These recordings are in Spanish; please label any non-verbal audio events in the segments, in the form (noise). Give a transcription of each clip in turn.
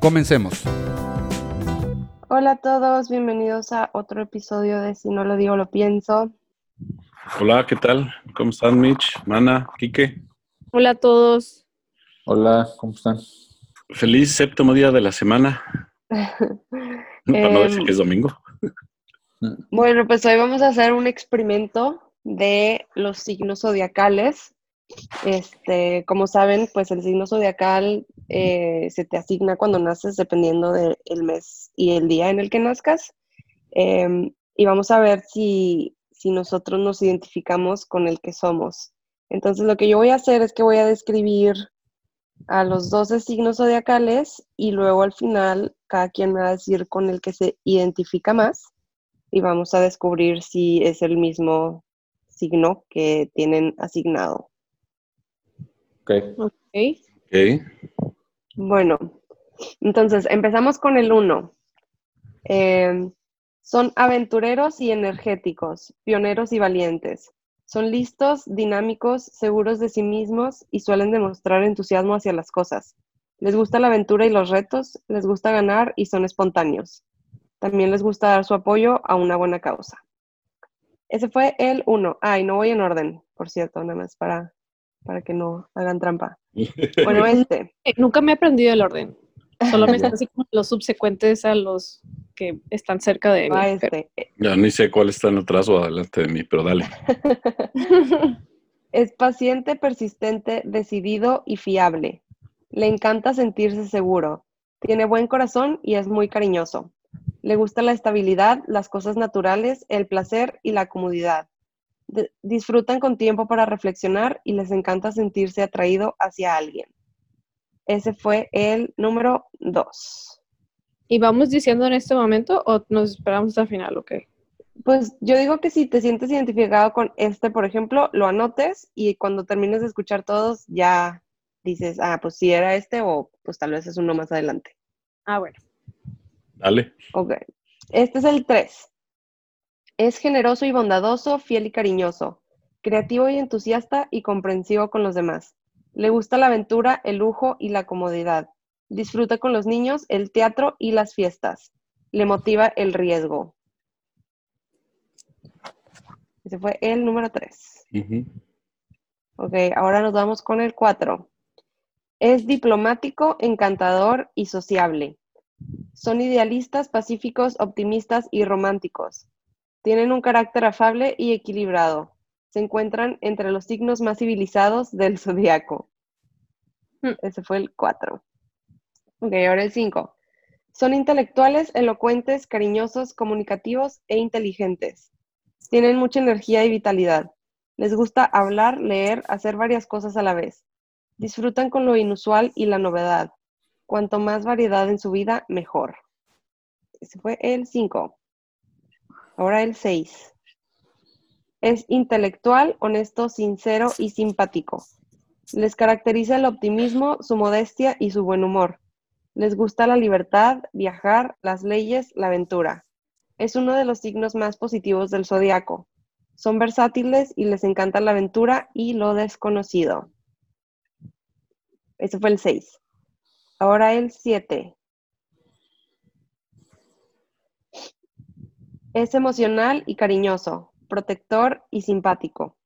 Comencemos. Hola a todos, bienvenidos a otro episodio de Si no lo digo, lo pienso. Hola, ¿qué tal? ¿Cómo están, Mitch, Mana, Quique? Hola a todos. Hola, ¿cómo están? Feliz séptimo día de la semana. (laughs) Para no decir Em, que es domingo. Bueno, pues hoy vamos a hacer un experimento de los signos zodiacales. Este, como saben, pues el signo zodiacal eh, se te asigna cuando naces dependiendo del mes y el día en el que nazcas. Em, y vamos a ver si, si nosotros nos identificamos con el que somos. Entonces, lo que yo voy a hacer es que voy a describir a los 12 signos zodiacales y luego al final cada quien me va a decir con el que se identifica más y vamos a descubrir si es el mismo signo que tienen asignado. Ok. Ok. Ok. Bueno, entonces empezamos con el 1. son aventureros y energéticos, pioneros y valientes. Son listos, dinámicos, seguros de sí mismos y suelen demostrar entusiasmo hacia las cosas. Les gusta la aventura y los retos, les gusta ganar y son espontáneos. También les gusta dar su apoyo a una buena causa. Ese fue el 1. Ay, no voy en orden, por cierto, nada más para, para que no hagan trampa. (laughs) Bueno, este. Eh, nunca me he aprendido el orden. Solo me (laughs) están así como los subsecuentes a los que están cerca de mí. Va pero- este. Ya ni sé cuál está en atrás o adelante de mí, pero dale. (laughs) Es paciente, persistente, decidido y fiable. Le encanta sentirse seguro. Tiene buen corazón y es muy cariñoso. Le gusta la estabilidad, las cosas naturales, el placer y la comodidad. De- disfrutan con tiempo para reflexionar y les encanta sentirse atraído hacia alguien. Ese fue el número 2. ¿Y vamos diciendo en este momento o nos esperamos hasta el final? Ok. Pues yo digo que si te sientes identificado con este, por ejemplo, lo anotes y cuando termines de escuchar todos ya dices, ah, pues sí era este o pues tal vez es uno más adelante. Ah, bueno. Dale. Ok. Este es el 3. Es generoso y bondadoso, fiel y cariñoso, creativo y entusiasta y comprensivo con los demás. Le gusta la aventura, el lujo y la comodidad. Disfruta con los niños, el teatro y las fiestas. Le motiva el riesgo. Ese fue el número 3. Ujú. Ok, ahora nos vamos con el 4. Es diplomático, encantador y sociable. Son idealistas, pacíficos, optimistas y románticos. Tienen un carácter afable y equilibrado. Se encuentran entre los signos más civilizados del (laughs) zodiaco. Hmm. Ese fue el 4. Ok, ahora el 5. Son intelectuales, elocuentes, cariñosos, comunicativos e inteligentes. Tienen mucha energía y vitalidad. Les gusta hablar, leer, hacer varias cosas a la vez. Disfrutan con lo inusual y la novedad. Cuanto más variedad en su vida, mejor. Ese fue el 5. Ahora el 6. Es intelectual, honesto, sincero y simpático. Les caracteriza el optimismo, su modestia y su buen humor. Les gusta la libertad, viajar, las leyes, la aventura. Es uno de los signos más positivos del zodiaco. Son versátiles y les encanta la aventura y lo desconocido. Ese fue el 6. Ahora el 7. Es emocional y cariñoso, protector y simpático.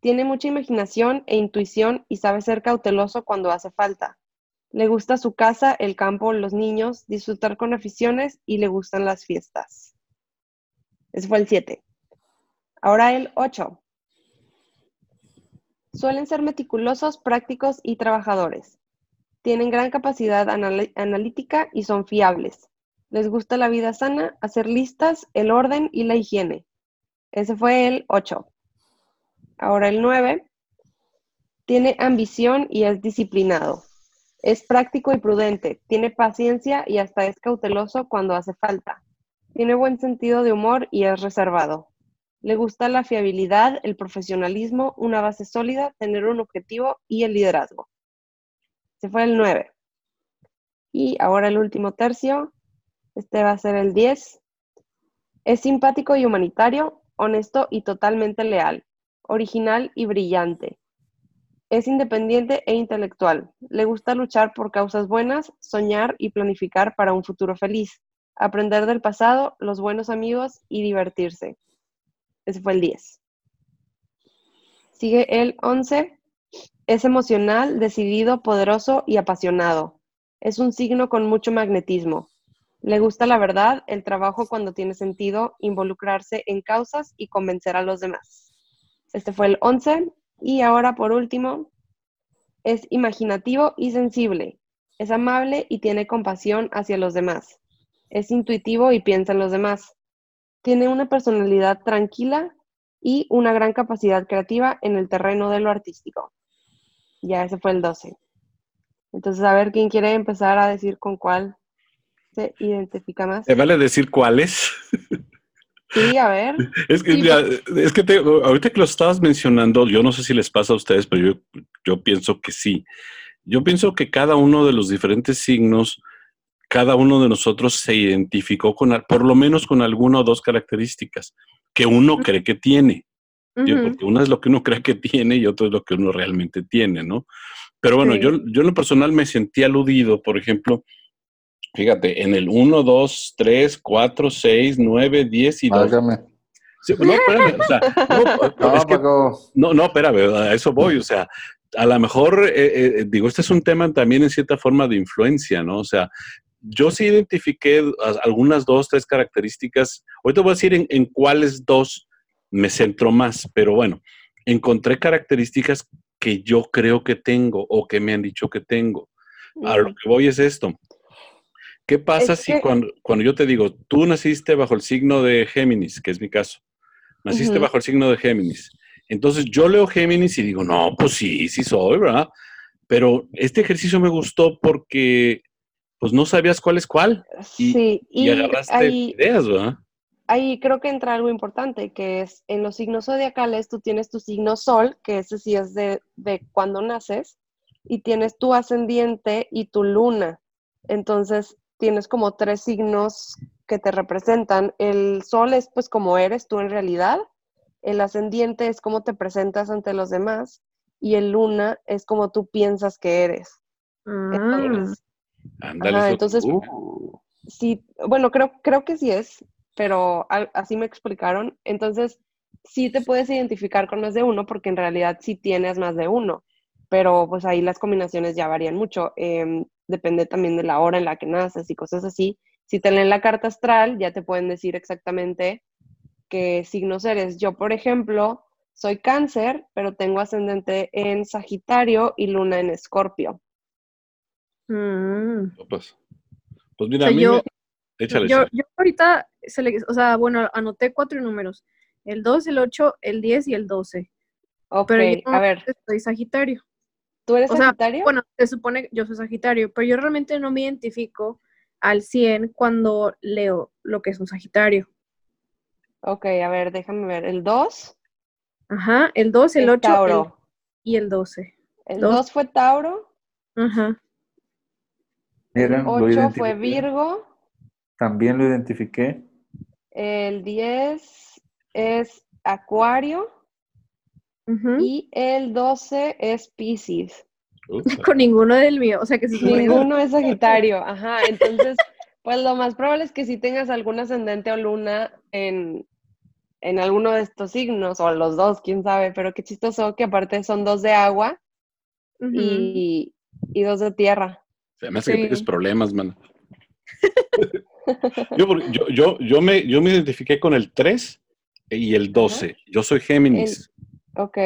Tiene mucha imaginación e intuición y sabe ser cauteloso cuando hace falta. Le gusta su casa, el campo, los niños, disfrutar con aficiones y le gustan las fiestas. Ese fue el 7. Ahora el 8. Suelen ser meticulosos, prácticos y trabajadores. Tienen gran capacidad anal- analítica y son fiables. Les gusta la vida sana, hacer listas, el orden y la higiene. Ese fue el 8. Ahora el 9. Tiene ambición y es disciplinado. Es práctico y prudente, tiene paciencia y hasta es cauteloso cuando hace falta. Tiene buen sentido de humor y es reservado. Le gusta la fiabilidad, el profesionalismo, una base sólida, tener un objetivo y el liderazgo. Se fue el 9. Y ahora el último tercio. Este va a ser el 10. Es simpático y humanitario, honesto y totalmente leal, original y brillante. Es independiente e intelectual. Le gusta luchar por causas buenas, soñar y planificar para un futuro feliz, aprender del pasado, los buenos amigos y divertirse. Ese fue el 10. Sigue el 11. Es emocional, decidido, poderoso y apasionado. Es un signo con mucho magnetismo. Le gusta la verdad, el trabajo cuando tiene sentido, involucrarse en causas y convencer a los demás. Este fue el 11. Y ahora, por último, es imaginativo y sensible. Es amable y tiene compasión hacia los demás. Es intuitivo y piensa en los demás. Tiene una personalidad tranquila y una gran capacidad creativa en el terreno de lo artístico. Ya ese fue el 12. Entonces, a ver quién quiere empezar a decir con cuál se identifica más. ¿Te vale decir cuáles? Sí, a ver. (laughs) Es que, Sí, mira, es que te- ahorita que lo estabas mencionando, yo no sé si les pasa a ustedes, pero yo, yo pienso que sí. Yo pienso que cada uno de los diferentes signos, cada uno de nosotros se identificó con, por lo menos con alguna o dos características que uno cree que tiene. Porque una es lo que uno cree que tiene y otro es lo que uno realmente tiene, ¿no? Pero bueno, Sí. yo, yo en lo personal me sentí aludido, por ejemplo, fíjate, en el 1, 2, 3, 4, 6, 9, 10 y 2. Válgame. Sí, no, espérame, o sea, no, (laughs) No, es que- no, no, espérame, a eso voy, o sea, a lo mejor, eh, eh, digo, este es un tema también en cierta forma de influencia, ¿no? O sea, yo sí identifiqué algunas dos, tres características, ahorita voy a decir en, en cuáles dos me centro más, pero bueno, encontré características que yo creo que tengo o que me han dicho que tengo. A lo que voy es esto. ¿Qué pasa Es si que- cuando, cuando yo te digo, tú naciste bajo el signo de Géminis, que es mi caso, naciste bajo el signo de Géminis? Entonces yo leo Géminis y digo, no, pues sí, sí soy, ¿verdad? Pero este ejercicio me gustó porque pues no sabías cuál es cuál y- sí, y, y agarraste ahí, ideas, ¿verdad? ahí creo que entra algo importante, que es en los signos zodiacales tú tienes tu signo sol, que ese sí es de, de cuando naces, y tienes tu ascendiente y tu luna. Entonces tienes como tres signos que te representan. El sol es pues como eres tú en realidad, el ascendiente es cómo te presentas ante los demás y el luna es como tú piensas que eres. Ah, Entonces, Ajá, uh, sí, bueno, creo, creo que sí es, pero así me explicaron. Entonces, sí te puedes identificar con más de uno porque en realidad sí tienes más de uno, pero pues ahí las combinaciones ya varían mucho. Em, depende también de la hora en la que naces y cosas así. Si te leen la carta astral, ya te pueden decir exactamente qué signos eres. Yo, por ejemplo, soy cáncer, pero tengo ascendente en Sagitario y luna en Escorpio. mm. pues, pues mira, O sea, a mí yo- me- échale, Yo, échale. yo ahorita, o sea, bueno, anoté cuatro números. El 2, el 8, el 10 y el 12. Ok, Pero yo a ver, soy Sagitario. ¿Tú eres o sea, Sagitario? Bueno, se supone que yo soy Sagitario, pero yo realmente no me identifico al 100 cuando leo lo que es un Sagitario. Ok, a ver, déjame ver. El 2 Ajá, el 2, el es 8 el- Tauro. y el 12. El dos. 2 fue Tauro. Ajá. Mira, El lo 8 fue. Virgo. También lo identifiqué. El 10 es Acuario. Y el 12 es Pisces. (laughs) Con ninguno del mío. O sea que que- Ninguno es Sagitario. (laughs) Ajá, entonces, pues lo más probable es que si tengas algún ascendente o luna en, en alguno de estos signos, o los dos, quién sabe, pero qué chistoso que aparte son dos de agua y, y dos de tierra. Se me hace que Sí. tienes problemas, man. (laughs) yo, por- yo, yo, yo, me, yo me identifiqué con el 3 y el 12. Yo soy Géminis. Ok,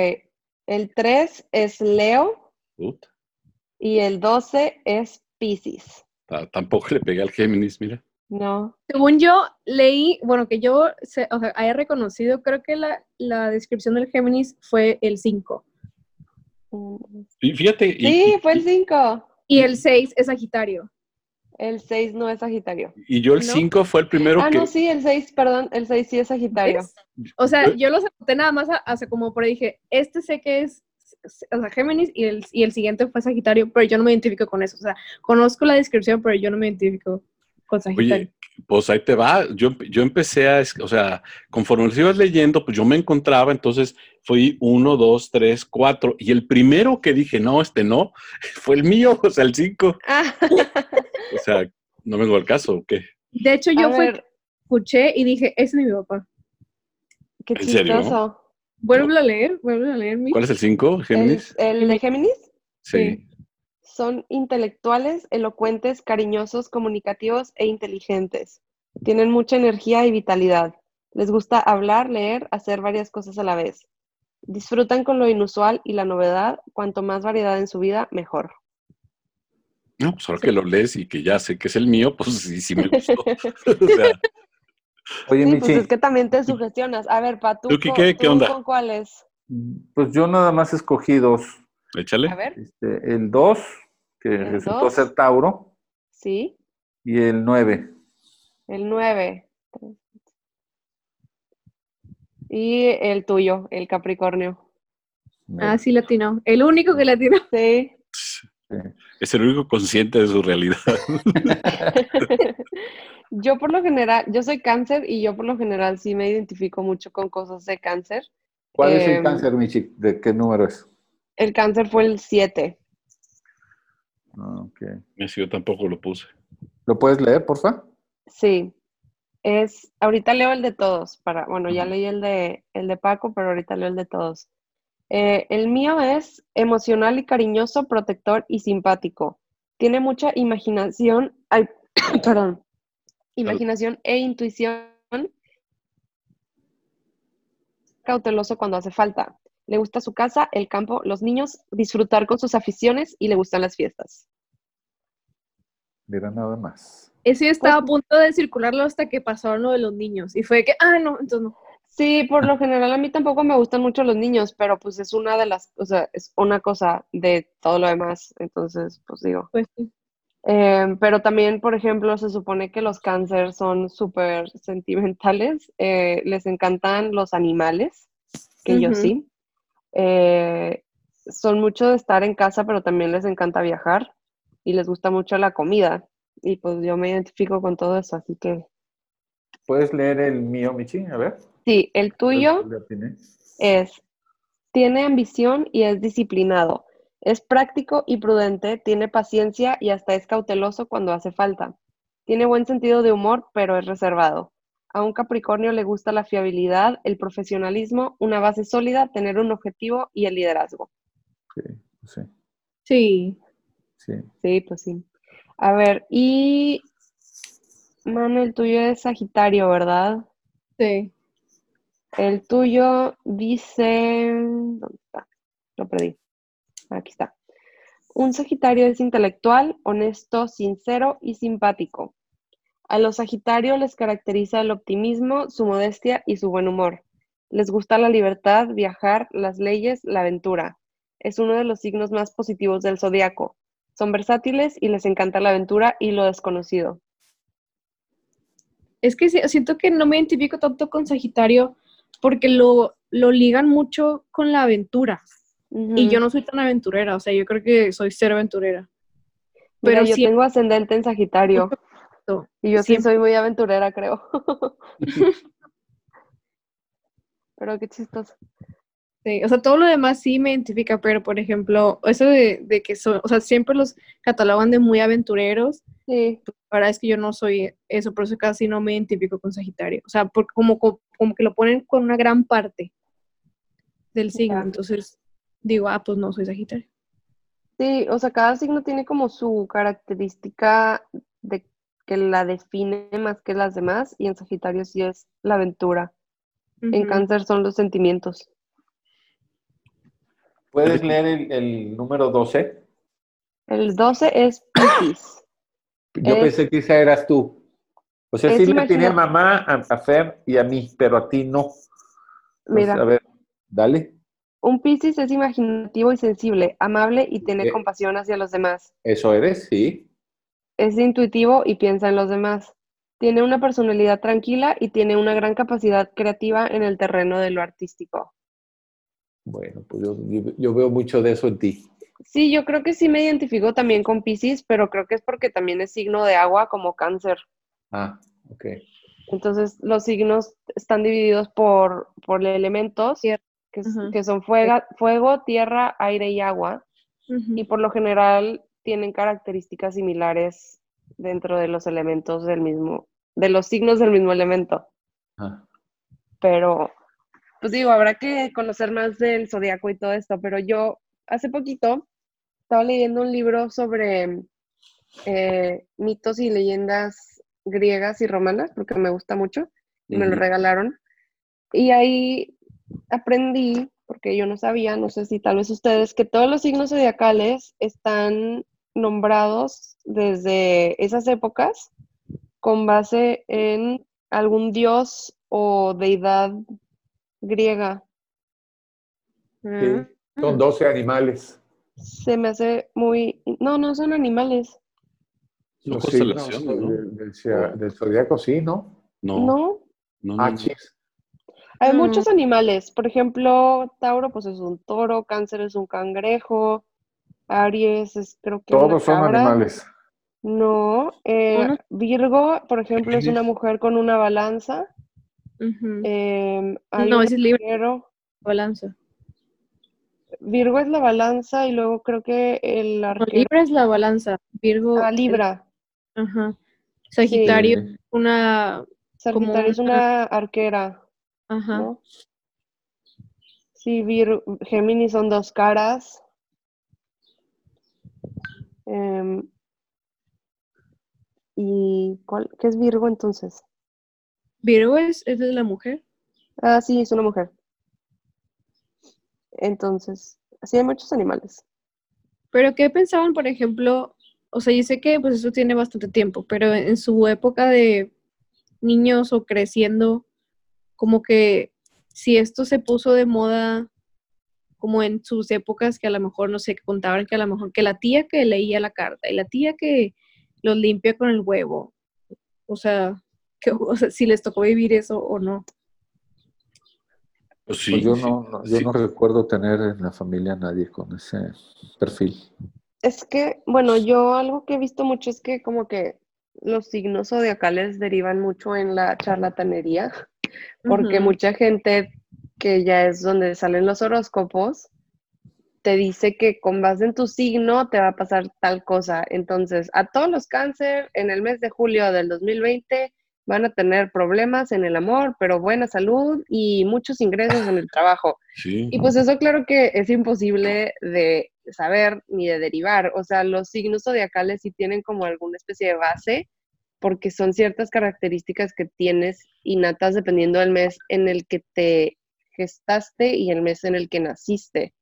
el 3 es Leo Puta, y el 12 es Pisces. ta- tampoco le pegué al Géminis, mira. No. Según yo leí, bueno, que yo se- o sea, haya reconocido, creo que la, la descripción del Géminis fue el 5. Mm. Y fíjate, y- Sí, y- fue el 5. Y el 6 es Sagitario. El 6 no es Sagitario. Y yo el 5 fue el primero ah, que... Ah, no, sí, el 6, perdón, el 6 sí es Sagitario. O sea, yo lo anoté nada más hace como por ahí dije, este sé que es, o sea, Géminis y el, y el siguiente fue Sagitario, pero yo no me identifico con eso. O sea, conozco la descripción, pero yo no me identifico con Sagitario. Oye, pues ahí te va. Yo, yo empecé a, o sea, conforme los ibas leyendo, pues yo me encontraba, entonces fui uno, dos, tres, cuatro. Y el primero que dije, no, este no, (laughs) fue el mío, o sea, el 5. (laughs) O sea, no vengo al caso, ¿o qué? de hecho, yo fue, escuché y dije, ese es mi papá. qué ¿En serio? chistoso. Vuelve a leer, vuelve a leer mi. ¿Cuál es el cinco, El, Géminis? el de Géminis Sí. son intelectuales, elocuentes, cariñosos, comunicativos e inteligentes. Tienen mucha energía y vitalidad. Les gusta hablar, leer, hacer varias cosas a la vez. Disfrutan con lo inusual y la novedad. Cuanto más variedad en su vida, mejor. No, pues ahora que lo lees y que ya sé que es el mío, pues sí, sí me gustó. (laughs) (laughs) o sea, Oye, Sí, Michi, pues es que también te sugestionas. A ver, Pa, ¿tú, ¿Tú qué- qué- onda? con cuáles? pues yo nada más escogí dos. échale. A ver, Este, el 2, que El resultó dos. ser Tauro, sí, y el 9. el 9. Y el tuyo, el Capricornio. Ah, sí, latino. El único que latino. Sí. Es el único consciente de su realidad. (laughs) yo por lo general, yo soy cáncer y yo por lo general sí me identifico mucho con cosas de cáncer. ¿Cuál es Em, el cáncer, Michi? ¿De qué número es? El cáncer fue el 7. Ah, ok. Ese yo tampoco lo puse. ¿Lo puedes leer, porfa? Sí. Es, ahorita leo el de todos, para, bueno, ya leí el de, el de Paco, pero ahorita leo el de todos. Eh, el mío es emocional y cariñoso, protector y simpático. Tiene mucha imaginación, ay, (coughs) perdón, imaginación e intuición. Cauteloso cuando hace falta. Le gusta su casa, el campo, los niños, disfrutar con sus aficiones y le gustan las fiestas. Mira nada más. Ese yo estaba a Pues- punto de circularlo hasta que pasó lo de los niños. Y fue que, ah, no, entonces no. Sí, por lo general a mí tampoco me gustan mucho los niños, pero pues es una de las, o sea, es una cosa de todo lo demás, entonces, pues digo. Pues sí. Eh, pero también, por ejemplo, se supone que los cáncer son súper sentimentales, eh, les encantan los animales, que yo sí. Eh, son mucho de estar en casa, pero también les encanta viajar y les gusta mucho la comida. Y pues yo me identifico con todo eso, así que ¿Puedes leer el mío, Michi? A ver. Sí, el tuyo. Es, tiene ambición y es disciplinado. Es práctico y prudente, tiene paciencia y hasta es cauteloso cuando hace falta. Tiene buen sentido de humor, pero es reservado. A un Capricornio le gusta la fiabilidad, el profesionalismo, una base sólida, tener un objetivo y el liderazgo. Sí, sí, Sí. sí. Sí, pues sí. A ver, y Manu, el tuyo es Sagitario, ¿verdad? Sí. El tuyo dice, ¿dónde está? Lo perdí. Aquí está. Un Sagitario es intelectual, honesto, sincero y simpático. A los Sagitarios les caracteriza el optimismo, su modestia y su buen humor. Les gusta la libertad, viajar, las leyes, la aventura. Es uno de los signos más positivos del zodiaco. Son versátiles y les encanta la aventura y lo desconocido. Es que siento que no me identifico tanto con Sagitario porque lo, lo ligan mucho con la aventura. Y yo no soy tan aventurera, o sea, yo creo que soy cero aventurera. Mira, pero yo tengo ascendente en Sagitario. Y yo sí soy muy aventurera, creo. (laughs) Pero qué chistoso. Sí, o sea, todo lo demás sí me identifica, pero por ejemplo, eso de, de que son, o sea, siempre los catalogan de muy aventureros, Sí, la verdad es que yo no soy eso, por eso casi no me identifico con Sagitario, o sea, porque como, co- como que lo ponen con una gran parte del signo, entonces digo, ah, pues no soy Sagitario. sí, o sea, cada signo tiene como su característica de que la define más que las demás, y en Sagitario sí es la aventura. En. Cáncer son los sentimientos. ¿Puedes leer el, el número 12? El 12 es Piscis. Yo Es- pensé que esa eras tú. O sea, es sí le tenía a mamá, a, a Fer y a mí, pero a ti no. Entonces, Mira, a ver, dale. Un Piscis es imaginativo y sensible, amable y tiene Eh. compasión hacia los demás. Eso eres, sí. Es intuitivo y piensa en los demás. Tiene una personalidad tranquila y tiene una gran capacidad creativa en el terreno de lo artístico. Bueno, pues yo, yo- veo mucho de eso en ti. Sí, yo creo que sí me identifico también con Piscis, pero creo que es porque también es signo de agua como cáncer. Ah, ok. Entonces, los signos están divididos por, por elementos, que, que son fuega- fuego, tierra, aire y agua. Y por lo general tienen características similares dentro de los elementos del mismo, de los signos del mismo elemento. Ah, Pero, pues digo, habrá que conocer más del zodiaco y todo esto. Pero yo hace poquito estaba leyendo un libro sobre eh, mitos y leyendas griegas y romanas, porque me gusta mucho, y me lo regalaron. Y ahí aprendí, porque yo no sabía, no sé si tal vez ustedes, que todos los signos zodiacales están nombrados desde esas épocas con base en algún dios o deidad griega. sí. Son 12 animales. Se me hace muy... No, no son animales. Constelaciones, signos ¿no? del, del zodiaco, sí, ¿no? No, No, no, no, Ah, no. hay Mm. muchos animales. Por ejemplo, Tauro pues es un toro, Cáncer es un cangrejo, Aries es creo que una Todos son cabra. animales. No, eh. Virgo, por ejemplo, es una mujer con una balanza. Em, hay No, ese es libre. Balanza. Virgo es la balanza y luego creo que el No, arquero. Libra es la balanza. Virgo. Ah, es- Libra. Ajá. Sagitario, Sí. una. Sagitario es una- arquera, Ajá. ¿no? Sí, Vir- Géminis son dos caras. Em, ¿y cuál, qué es Virgo entonces? Virgo es, es de la mujer. Ah, sí, es una mujer. Entonces, sí hay muchos animales. Pero ¿qué pensaban, por ejemplo? O sea, yo sé que pues eso tiene bastante tiempo, pero en su época de niños o creciendo, como que si esto se puso de moda como en sus épocas que a lo mejor, no sé, que contaban que a lo mejor que la tía que leía la carta y la tía que los limpia con el huevo. O sea, que, o sea, si les tocó vivir eso o no. Pues sí, Pues yo sí, no, no- yo sí. no recuerdo tener en la familia a nadie con ese perfil. Es que, bueno, yo algo que he visto mucho es que como que los signos zodiacales derivan mucho en la charlatanería, porque mucha gente que ya es donde salen los horóscopos, te dice que con base en tu signo te va a pasar tal cosa. Entonces, a todos los cáncer en el mes de julio del 2020 van a tener problemas en el amor, pero buena salud y muchos ingresos en el trabajo. Sí. Y pues eso claro que es imposible de saber ni de derivar. O sea, los signos zodiacales sí tienen como alguna especie de base, porque son ciertas características que tienes innatas dependiendo del mes en el que te gestaste y el mes en el que naciste.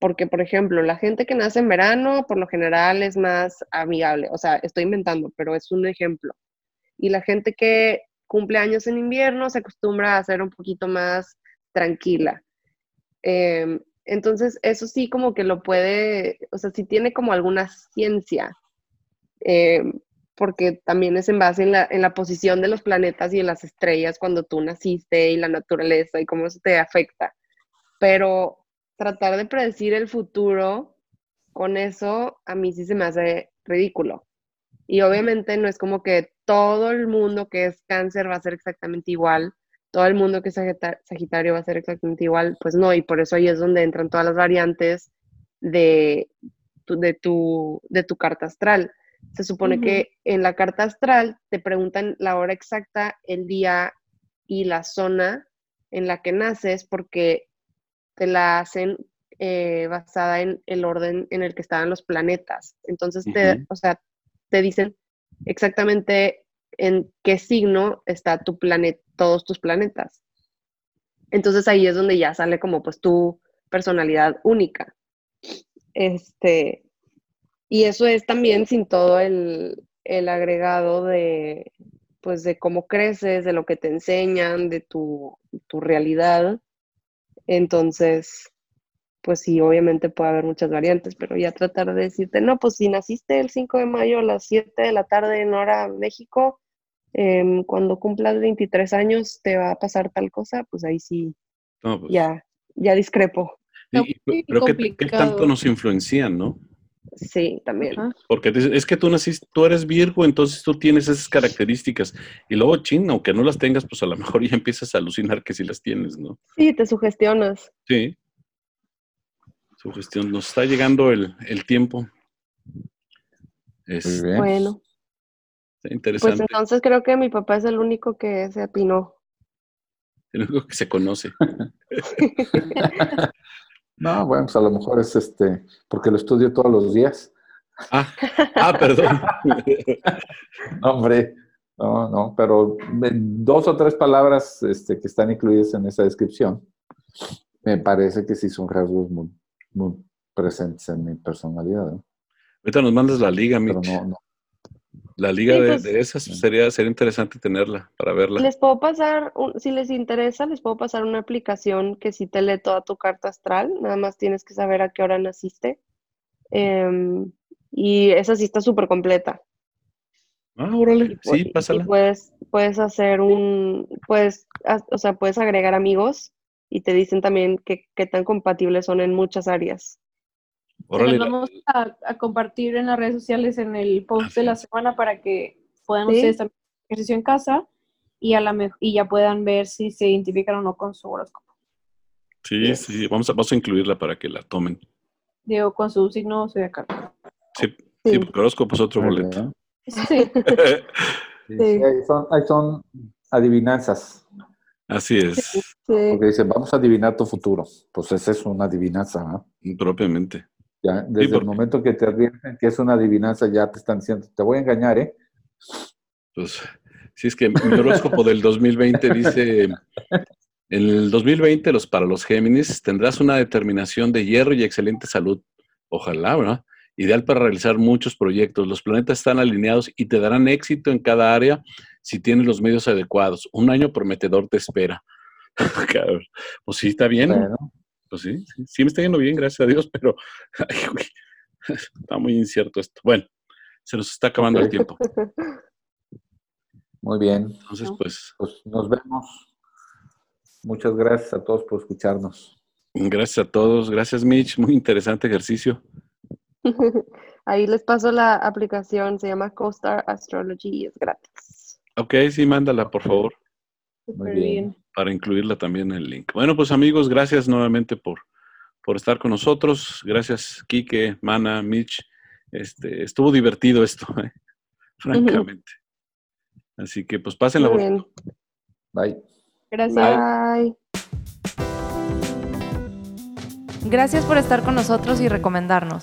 Porque, por ejemplo, la gente que nace en verano, por lo general es más amigable. O sea, estoy inventando, pero es un ejemplo. Y la gente que cumple años en invierno se acostumbra a ser un poquito más tranquila. Em, entonces, eso sí como que lo puede, o sea, sí tiene como alguna ciencia, em, porque también es en base en la, en la posición de los planetas y en las estrellas cuando tú naciste y la naturaleza y cómo eso te afecta. Pero tratar de predecir el futuro con eso, a mí sí se me hace ridículo. Y obviamente no es como que todo el mundo que es cáncer va a ser exactamente igual, todo el mundo que es sagita- Sagitario va a ser exactamente igual, pues no, y por eso ahí es donde entran todas las variantes de tu, de tu, de tu carta astral. Se supone que en la carta astral te preguntan la hora exacta, el día y la zona en la que naces, porque te la hacen eh, basada en el orden en el que estaban los planetas. Entonces, te, o sea, te dicen exactamente en qué signo está tu planeta, todos tus planetas. Entonces ahí es donde ya sale como pues tu personalidad única. Este, y eso es también sin todo el, el agregado de pues de cómo creces, de lo que te enseñan, de tu, tu realidad. Entonces, pues sí, obviamente puede haber muchas variantes, pero ya tratar de decirte, no, pues si naciste el 5 de mayo a las 7 de la tarde en hora México, em, cuando cumplas 23 años te va a pasar tal cosa, pues ahí sí, No, pues, ya, ya discrepo. y- pero ¿qué, qué complicado. tanto nos influencian, no? Sí, también. Porque es que tú naciste, tú eres Virgo, entonces tú tienes esas características. Y luego, chin, aunque no las tengas, pues a lo mejor ya empiezas a alucinar que sí las tienes, ¿no? Sí, te sugestionas. Sí. Sugestión. Nos está llegando el, el tiempo. Es Muy bien. Bueno, pues interesante. entonces creo que mi papá es el único que se atinó. El único que se conoce. (laughs) (laughs) No, bueno, pues a lo mejor es este, porque lo estudio todos los días. Ah, ah perdón. (laughs) No, hombre, no, no, pero dos o tres palabras este, que están incluidas en esa descripción, me parece que sí son rasgos muy, muy presentes en mi personalidad, ¿no? Ahorita nos mandas la liga, Pero Mitch. no, no. La liga Sí, de, pues- de esas sería, sería interesante tenerla para verla. Les puedo pasar, un- si les interesa, les puedo pasar una aplicación que sí te lee toda tu carta astral, nada más tienes que saber a qué hora naciste. Em, y esa sí está súper completa. Ah, órale. Y Sí, y pásala. puedes, puedes hacer un, puedes, o sea, puedes agregar amigos y te dicen también qué qué tan compatibles son en muchas áreas. Los vamos a, a compartir en las redes sociales en el post de la semana para que puedan Sí. ustedes también hacer ejercicio en casa y, a la y ya puedan ver si se identifican o no con su horóscopo. Sí, Yes. sí. Vamos a, vamos a incluirla para que la tomen. Digo, con su signo zodiacal. Sí, sí, Sí. porque horóscopo es otro boleto. Sí, (laughs) Sí, Sí. sí, ahí son, ahí son adivinanzas, Así es, Sí, porque dicen, vamos a adivinar tu futuro. Pues esa es una adivinanza, ¿no? propiamente. Ya, desde el momento que te advierten que es una adivinanza, ya te están diciendo, te voy a engañar, ¿eh? Pues, si es que mi horóscopo del 2020 dice, en el 2020 los, para los Géminis tendrás una determinación de hierro y excelente salud. Ojalá, ¿verdad? Ideal para realizar muchos proyectos. Los planetas están alineados y te darán éxito en cada área si tienes los medios adecuados. Un año prometedor te espera. (laughs) Pues sí, está bien. Bueno, Pues sí, sí, sí me está yendo bien, gracias a Dios, pero (laughs) ay, está muy incierto esto. Bueno, se nos está acabando el tiempo. muy bien. Entonces, pues, Pues nos vemos. Muchas gracias a todos por escucharnos. gracias a todos. Gracias, Mitch. Muy interesante ejercicio. (laughs) Ahí les paso la aplicación, se llama CoStar Astrology y es gratis. Ok, sí, mándala, por favor, súper bien. bien. para incluirla también en el link. Bueno, pues amigos, gracias nuevamente por, por estar con nosotros. Gracias, Quique, Mana, Mitch. Este, estuvo divertido esto, ¿eh? (laughs) francamente. Así que, pues, pásenla. Muy bonito. bien. Bye. Gracias. Bye. Gracias por estar con nosotros y recomendarnos.